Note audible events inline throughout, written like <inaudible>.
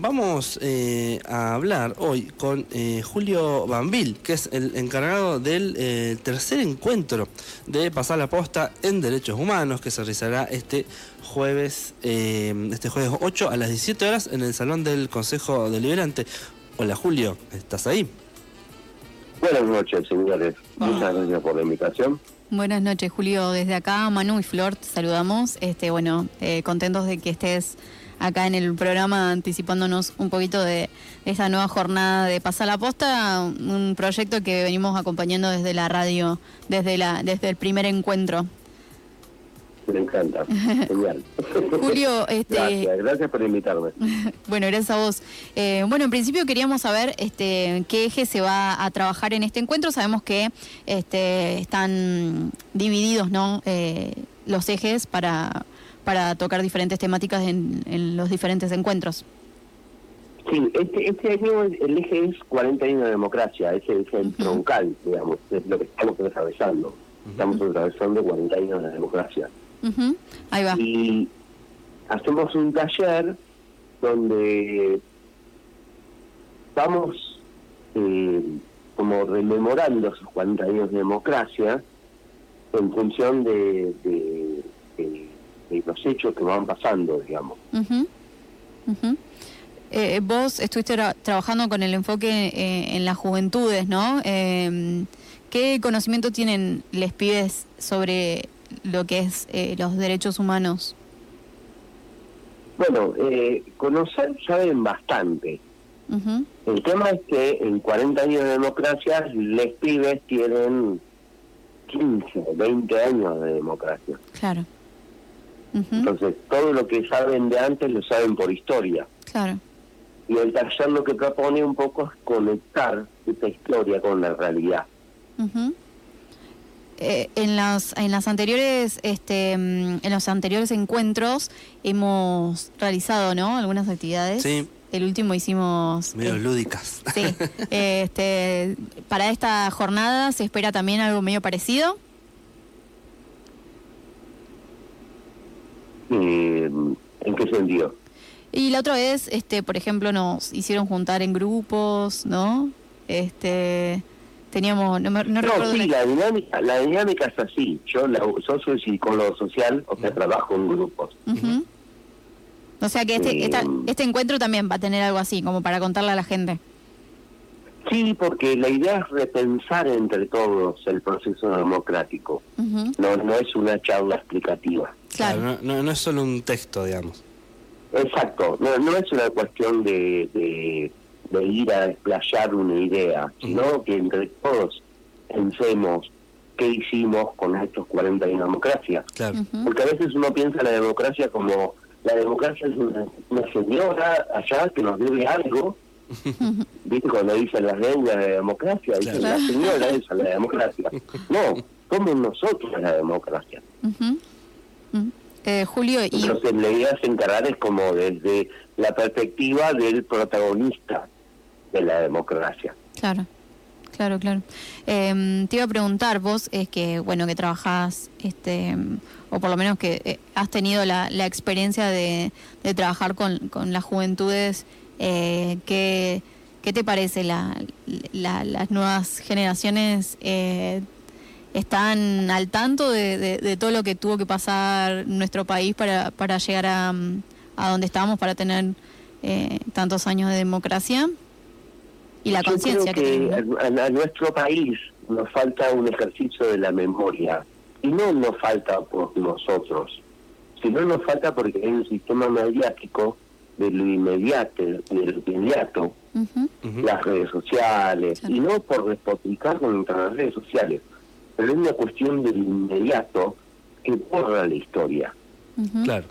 vamos eh, a hablar hoy con eh, Julio Bambil, que es el encargado del eh, tercer encuentro de Pasar la Posta en Derechos Humanos, que se realizará este jueves, este jueves 8 a las 17 horas en el Salón del Consejo Deliberante. Hola Julio, ¿estás ahí? Buenas noches, señores. Muchas gracias por la invitación. Buenas noches, Julio. Desde acá, Manu y Flor, te saludamos. Este, bueno, contentos de que estés acá en el programa anticipándonos un poquito de esta nueva jornada de Pasar la Posta, un proyecto que venimos acompañando desde la radio, desde, la, desde el primer encuentro. Me encanta, genial. <laughs> Julio, este... gracias, por invitarme. <laughs> bueno, gracias a vos. Eh, bueno, en principio queríamos saber este, qué eje se va a trabajar en este encuentro. Sabemos que este, están divididos ¿no? Eh, los ejes para para tocar diferentes temáticas en, los diferentes encuentros. Sí, este, este año el eje es 40 años de democracia, ese es el troncal, digamos, es lo que estamos atravesando. Estamos atravesando 40 años de democracia. Ahí va. Y hacemos un taller donde vamos eh, como rememorando esos 40 años de democracia en función de los hechos que van pasando, digamos. Eh, vos estuviste trabajando con el enfoque eh, en las juventudes, ¿no? Em, ¿Qué conocimiento tienen les pibes sobre lo que es eh, los derechos humanos? Bueno, conocer saben bastante. El tema es que en 40 años de democracia, les pibes tienen 15, 20 años de democracia. Claro. Entonces, todo lo que saben de antes lo saben por historia. Claro. Y el taller lo que propone un poco es conectar esta historia con la realidad. Eh, en las en las anteriores este mm, en los anteriores encuentros hemos realizado no algunas actividades. Sí. El último hicimos medio eh, lúdicas. sí <laughs> este para esta jornada se espera también algo medio parecido Eh, ¿En qué sentido? Y la otra vez, este, por ejemplo, nos hicieron juntar en grupos, ¿no? Este, teníamos, no, no, sí, la... dinámica, la dinámica es así. Yo, la, yo soy psicólogo social, o sea, trabajo en grupos. O sea que este, eh, este encuentro también va a tener algo así, como para contarle a la gente. Sí, porque la idea es repensar entre todos el proceso democrático. No no es una charla explicativa. Claro, no, no, es solo un texto, digamos. Exacto, no, no es una cuestión de, de, ir a desplayar una idea, sino que entre todos pensemos qué hicimos con estos 40 años de democracia. Claro. Porque a veces uno piensa la democracia como la democracia es una, una señora allá que nos debe algo ¿Viste cuando dicen las deudas de democracia? Dicen la señora esa, la democracia. No, somos nosotros la democracia. eh, Julio, y... Entonces la idea es encarar es como desde la perspectiva del protagonista de la democracia. Claro. Claro, claro. Eh, te iba a preguntar, vos es que, bueno, que trabajás, este, o por lo menos que eh, has tenido la, la experiencia de, de trabajar con, con las juventudes eh, ¿qué, ¿Qué te parece? La, las nuevas generaciones eh, están al tanto de, todo lo que tuvo que pasar nuestro país para, para llegar a, a donde estamos, para tener eh, tantos años de democracia y la conciencia que, a, nuestro país nos falta un ejercicio de la memoria y no nos falta por nosotros, sino nos falta porque hay un sistema mediático de lo inmediato, de lo inmediato, las redes sociales, y no por despotricar contra las redes sociales, pero es una cuestión del inmediato que borra la historia. Claro.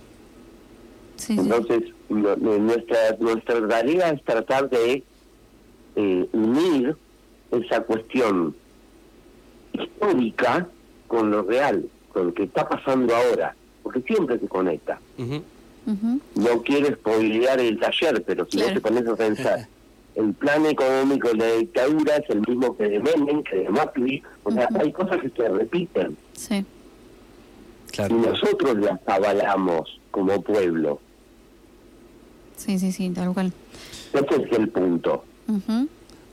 Entonces, nuestra, nuestra tarea es tratar de eh, unir esa cuestión histórica con lo real, con lo que está pasando ahora, porque siempre se conecta. No quiero spoilear el taller, pero si no te pones a pensar, <laughs> el plan económico de la dictadura es el mismo que de Menem, que de Macri, o sea, hay cosas que se repiten. Sí. Claro. Y nosotros las avalamos como pueblo. Sí, sí, sí, tal cual. Ese es el punto.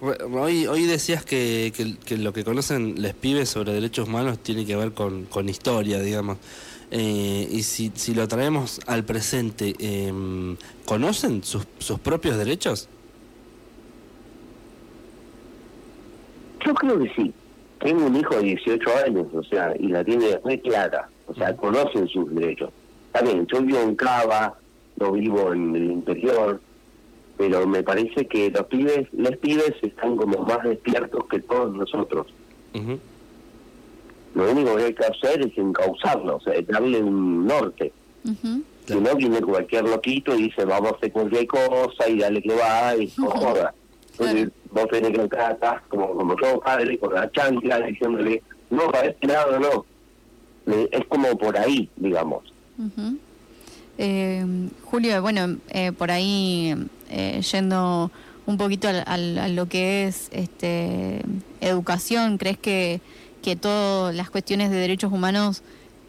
Re- Hoy, hoy decías que, que- que lo que conocen los pibes sobre derechos humanos tiene que ver con, con historia, digamos. Eh, y si, si lo traemos al presente, em, ¿conocen sus, sus propios derechos? Yo creo que sí. Tengo un hijo de 18 años, o sea, y la tiene muy clara. O sea, conocen sus derechos. Está bien, yo vivo en Cava, no vivo en el interior, pero me parece que los pibes, los pibes están como más despiertos que todos nosotros. Ujú. Lo único que hay que hacer es encauzarlos, o sea, darle un norte. Ujú. Si no, viene cualquier loquito y dice, vamos a hacer cualquier cosa y dale que va y no joda. Entonces, vos tenés que entrar como, como todo padre, con la chancla, diciéndole, no, para este lado no. Es como por ahí, digamos. Ujú. Eh, Julio, bueno, eh, por ahí eh, yendo un poquito al- al- a lo que es este educación, ¿crees que, que todas las cuestiones de derechos humanos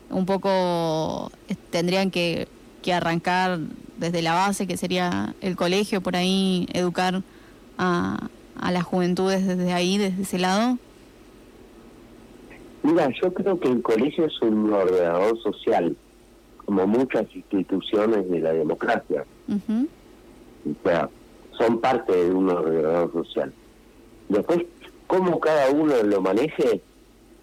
un poco eh, tendrían que, que arrancar desde la base, que sería el colegio, por ahí educar a, a las juventudes desde ahí, desde ese lado? Mira, yo creo que el colegio es un ordenador social, como muchas instituciones de la democracia. Ujú, O sea, son parte de un ordenador social. Después, cómo cada uno lo maneje,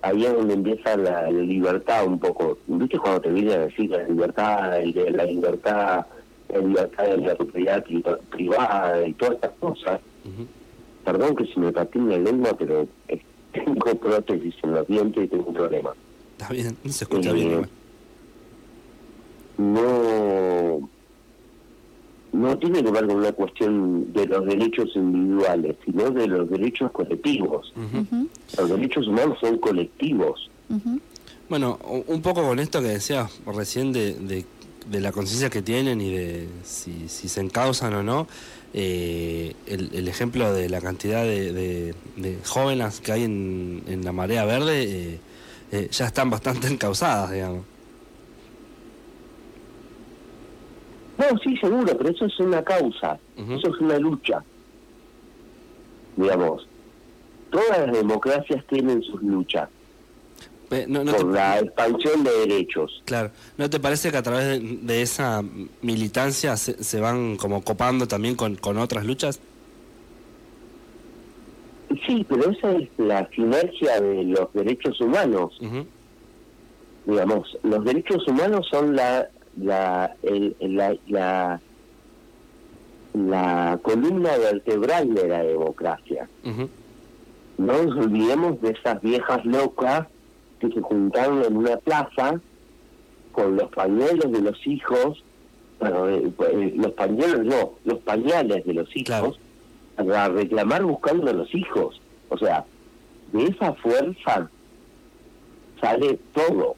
ahí es donde empieza la, la libertad un poco. ¿Viste cuando te viene a decir la libertad, el de la libertad, la libertad de la propiedad pri- privada y todas estas cosas? Perdón que se me patina la lengua, pero eh, <laughs> tengo prótesis en los dientes y tengo un problema. Está bien, se escucha Eh, bien. no no tiene que ver con una cuestión de los derechos individuales, sino de los derechos colectivos. Los derechos humanos son colectivos. Bueno, un poco con esto que decías recién de, de, de la conciencia que tienen y de si, si se encausan o no, eh, el, el ejemplo de la cantidad de, de- de jóvenes que hay en, en la marea verde eh, eh, ya están bastante encausadas, digamos. No, sí, seguro, pero eso es una causa, eso es una lucha. Digamos, todas las democracias tienen sus luchas Eh, no, no por te, la expansión de derechos. claro, ¿no te parece que a través de, de esa militancia se, se van como copando también con, con otras luchas? Sí, pero esa es la sinergia de los derechos humanos. Digamos, los derechos humanos son la la el- la, la la columna vertebral de la democracia. No nos olvidemos de esas viejas locas que se juntaron en una plaza con los pañuelos de los hijos, bueno, eh, eh, los pañuelos no, los pañales de los hijos, Claro. para reclamar buscando a los hijos. O sea, de esa fuerza sale todo.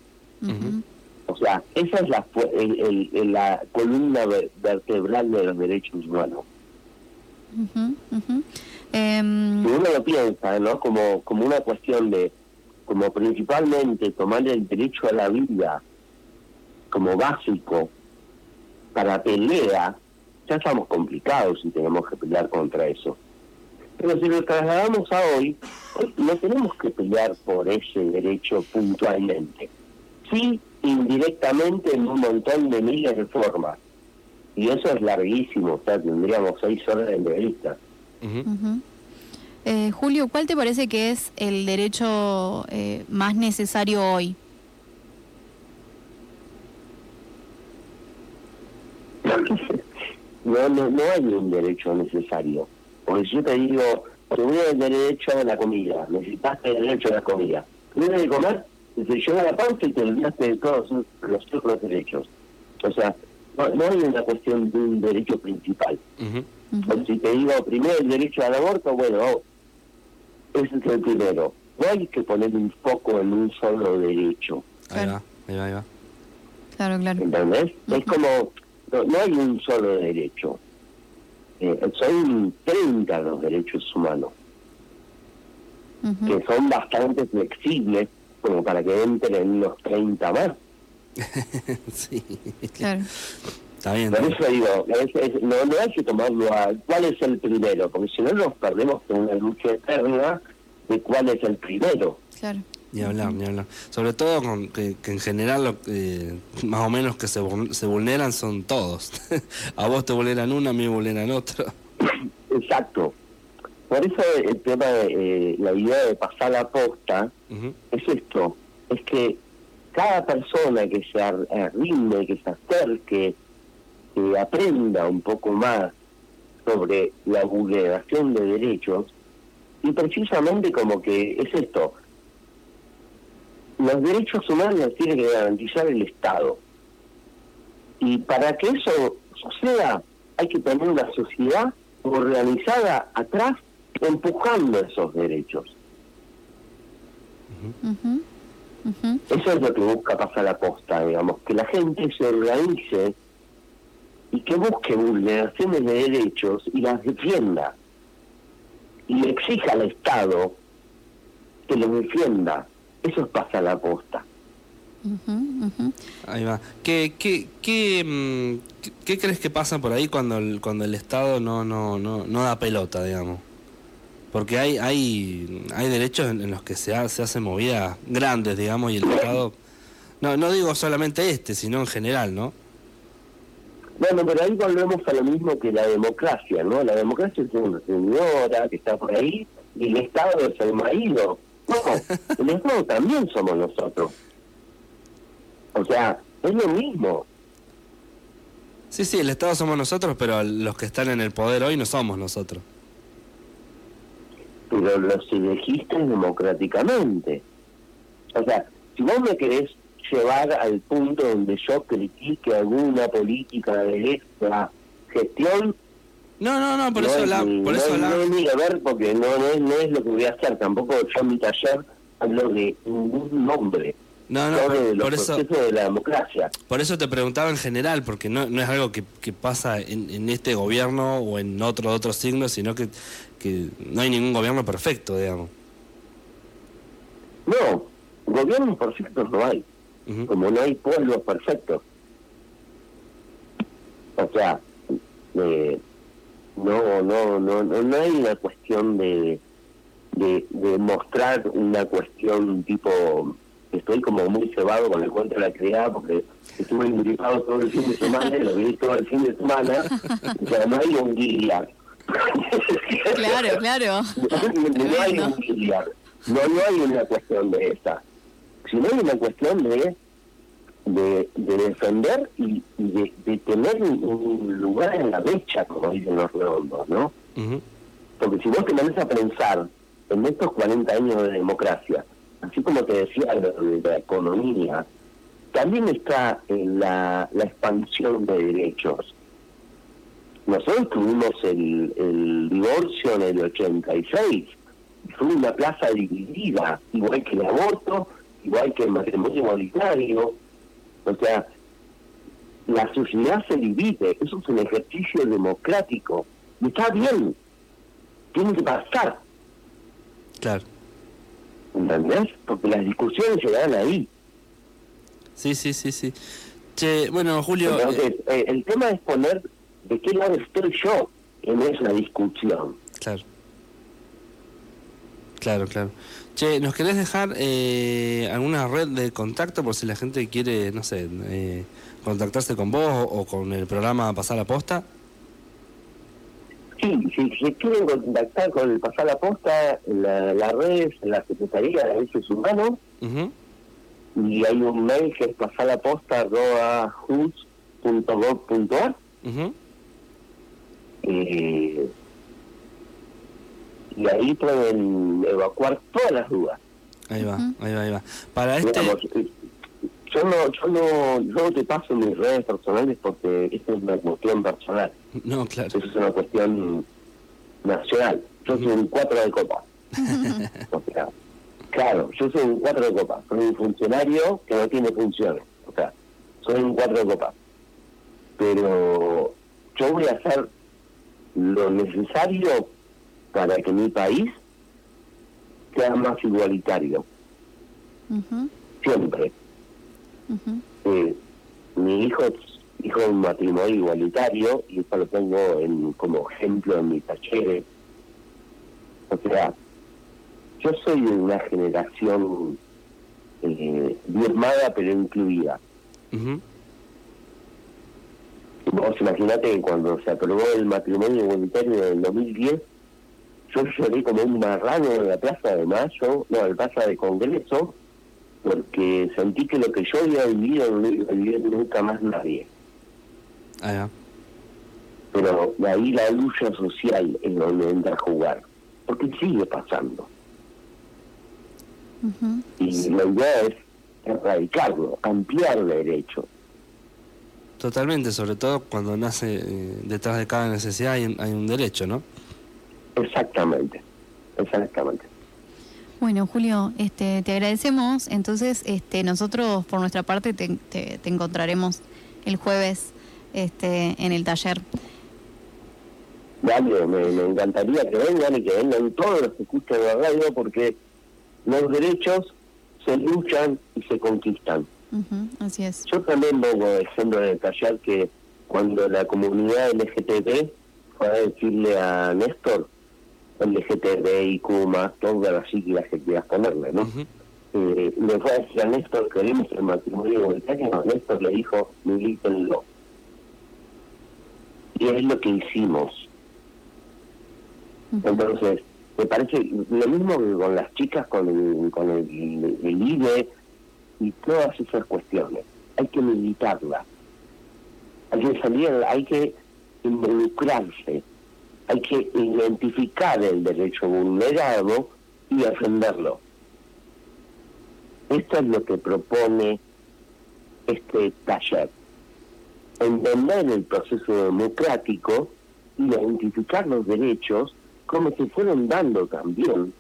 O sea, esa es la, el- el- la columna ver- vertebral de los derechos humanos. Si uno lo piensa, ¿no? Como, como una cuestión de, como principalmente tomar el derecho a la vida como básico para pelea, ya estamos complicados y tenemos que pelear contra eso. Pero si lo trasladamos a hoy, hoy no tenemos que pelear por ese derecho puntualmente. Sí, indirectamente en un montón de miles de formas. Y eso es larguísimo, o sea, tendríamos seis horas de entrevista. Ujú. ujú. Eh, Julio, ¿cuál te parece que es el derecho eh, más necesario hoy? <laughs> no, no, no hay un derecho necesario. Porque si yo te digo, te voy a tener derecho a la comida, necesitas tener derecho a la comida. Tienes de comer, y te llega la pausa y te olvidaste de todos los otros derechos. O sea, no, no hay una cuestión de un derecho principal. O si te digo primero el derecho al aborto, bueno, oh, ese es el primero. No hay que poner un foco en un solo derecho. Ahí Claro. va, ahí va, ahí va. Claro, claro. ¿Entendés? Es como, no, no hay un solo derecho. Eh, son 30 los derechos humanos, que son bastante flexibles como para que entren unos 30 más. <laughs> sí. Claro. Está bien. Por eso digo, no, no hay que tomarlo a cuál es el primero, porque si no nos perdemos en una lucha eterna de cuál es el primero. Claro. Ni hablar, ni hablar. Sobre todo con, que, en general lo, eh, más o menos que se, se vulneran son todos. <laughs> a vos te vulneran uno, a mí me vulneran otro. Exacto. Por eso el tema de eh, la idea de pasar la posta es esto, es que cada persona que se arrime, que se acerque, que aprenda un poco más sobre la vulneración de derechos, y precisamente como que es esto, los derechos humanos tiene que garantizar el Estado. Y para que eso suceda, hay que tener una sociedad organizada atrás empujando esos derechos. Eso es lo que busca pasar la posta, digamos, que la gente se organice y que busque vulneraciones de derechos y las defienda. Y exija al Estado que los defienda. Eso es pasar la posta. Ahí va. ¿Qué, qué, qué, mm, qué, crees que pasa por ahí cuando el, cuando el Estado no, no, no, no da pelota, digamos? Porque hay, hay, hay derechos en, los que se, se hacen movidas grandes, digamos, y el Estado... No, no digo solamente este, sino en general, ¿no? Bueno, pero ahí volvemos a lo mismo que la democracia, ¿no? La democracia es una señora que está por ahí y el Estado es el marido. No, <laughs> el Estado también somos nosotros. O sea, es lo mismo. Sí, sí, el Estado somos nosotros, pero los que están en el poder hoy no somos nosotros. Pero los elegiste democráticamente. O sea, si vos me querés llevar al punto donde yo critique alguna política de esta gestión. No, no, no, por eso la, por no, eso no, a ver, porque no, no, es, no es lo que voy a hacer. Tampoco yo en mi taller hablo de ningún nombre. No, no, por, eso, de la democracia. Por eso te preguntaba en general, porque no, no es algo que, que pasa en, en, este gobierno o en otro otro signo, sino que, que no hay ningún gobierno perfecto, digamos. No, gobiernos perfectos no hay como no hay pueblos perfectos. O sea, eh, no, no, no, no, hay una cuestión de, de, mostrar una cuestión tipo estoy como muy cebado con el cuento de la criada porque estuve gripado todo el fin de semana y lo vi todo el fin de semana o sea no hay un guía <laughs> claro claro no, hay un guía no, no hay una cuestión de esa sino hay una cuestión de, de, defender y, de, tener un, lugar en la mecha, como dicen los redondos, ¿no? Porque si vos te pones a pensar en estos 40 años de democracia, así como te decía de, la economía, también está en la, la expansión de derechos. Nosotros tuvimos el, el divorcio en el 86, fue una plaza dividida, igual que el aborto, igual que el matrimonio igualitario. O sea, la sociedad se divide, eso es un ejercicio democrático. Y está bien, tiene que pasar. Claro. ¿Entendés? Porque las discusiones se dan ahí. Sí, sí, sí, sí. Che, bueno, Julio... Entonces, eh, eh, el tema es poner de qué lado estoy yo en esa discusión. Claro. Claro, claro. Che, ¿nos querés dejar eh, alguna red de contacto por si la gente quiere, no sé, eh, contactarse con vos o, con el programa Pasar la Posta? Sí, si, quieren contactar con el Pasar la Posta, la, la red es la Secretaría de Derechos Humanos y hay un mail que es pasarlaposta.gov.ar. Uh eh, y ahí pueden evacuar todas las dudas. Ahí va, ahí va, ahí va. Para este... Eh, yo no, yo no, yo no te paso mis redes personales porque esto es una cuestión personal. <laughs> No, claro. Eso es una cuestión nacional. Yo soy un cuatro de copa. <laughs> claro, yo soy un cuatro de copa. Soy un funcionario que no tiene funciones. O sea, soy un cuatro de copa. Pero yo voy a hacer lo necesario para que mi país sea más igualitario. Siempre. Eh, mis hijos dijo un matrimonio igualitario, y eso lo pongo en, como ejemplo en mis talleres. O sea, yo soy de una generación eh, diezmada pero incluida. Vos imaginate que cuando se aprobó el matrimonio igualitario en el 2010, yo lloré como un marrano en la Plaza de Mayo, no, en la Plaza de Congreso, porque sentí que lo que yo había vivido no lo iba a vivir nunca más nadie. Ah, Pero de ahí la lucha social es donde entra a jugar, porque sigue pasando. Y la idea es erradicarlo, ampliar derecho. Totalmente, sobre todo cuando nace eh, detrás de cada necesidad hay, un derecho, ¿no? Exactamente, exactamente. Bueno, Julio, este, te agradecemos. Entonces, este, nosotros por nuestra parte te, te, encontraremos el jueves este, en el taller. Dale, me, me, encantaría que vengan y que vengan todos los que escuchan la radio porque los derechos se luchan y se conquistan. Así es. Yo también pongo ejemplo en el taller que cuando la comunidad LGTB fue a decirle a Néstor, LGTBIQ más, todas las siglas que quieras ponerle, ¿no? eh, le fue a decir a Néstor, queremos el matrimonio igualitario, Néstor le dijo, milítenlo. Y es lo que hicimos. Entonces, me parece lo mismo que con las chicas, con el, con el, IBE y todas esas cuestiones. Hay que militarla. Hay que salir, hay que involucrarse. Hay que identificar el derecho vulnerado y defenderlo. Esto es lo que propone este taller. Entender el proceso democrático, identificar los derechos como se fueron dando también.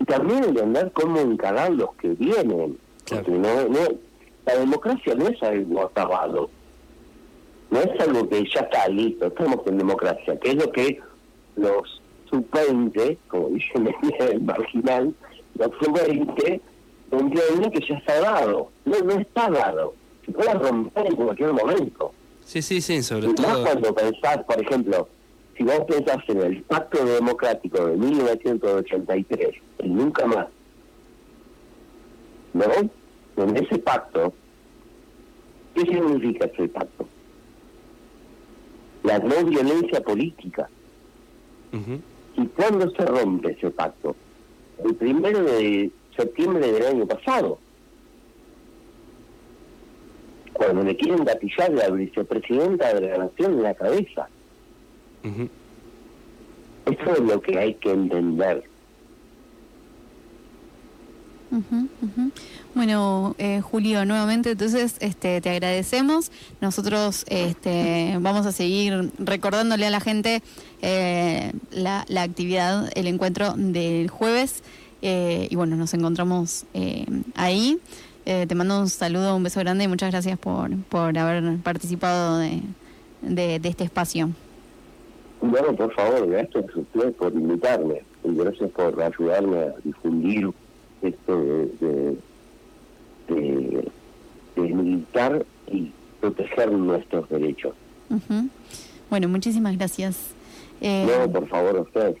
Y también entender cómo encarar los que vienen. No, no, la democracia no es algo acabado. No es algo que ya está listo, estamos en democracia, que es lo que los sub-20, como dicen <laughs> el marginal, los sub-20 entienden que ya está dado. No, no está dado. Se puede romper en cualquier momento. Sí, sí, sí, sobre todo. cuando pensás, por ejemplo, si vos pensás en el Pacto Democrático de 1983, y nunca más, ¿no? En ese pacto, ¿qué significa ese pacto? La no violencia política. ¿Y cuándo se rompe ese pacto? El primero de septiembre del año pasado. Cuando le quieren gatillar la vicepresidenta de la Nación en la cabeza. Eso es lo que hay que entender. Bueno, eh, Julio, nuevamente entonces este, te agradecemos. Nosotros este, vamos a seguir recordándole a la gente eh, la, la, actividad, el encuentro del jueves. Eh, y bueno, nos encontramos ahí. te mando un saludo, un beso grande y muchas gracias por, por haber participado de, de este espacio. Bueno, por favor, gracias por invitarme y gracias por ayudarme a difundir esto de, de, militar y proteger nuestros derechos. Bueno, muchísimas gracias. Eh, no, por favor, a ustedes.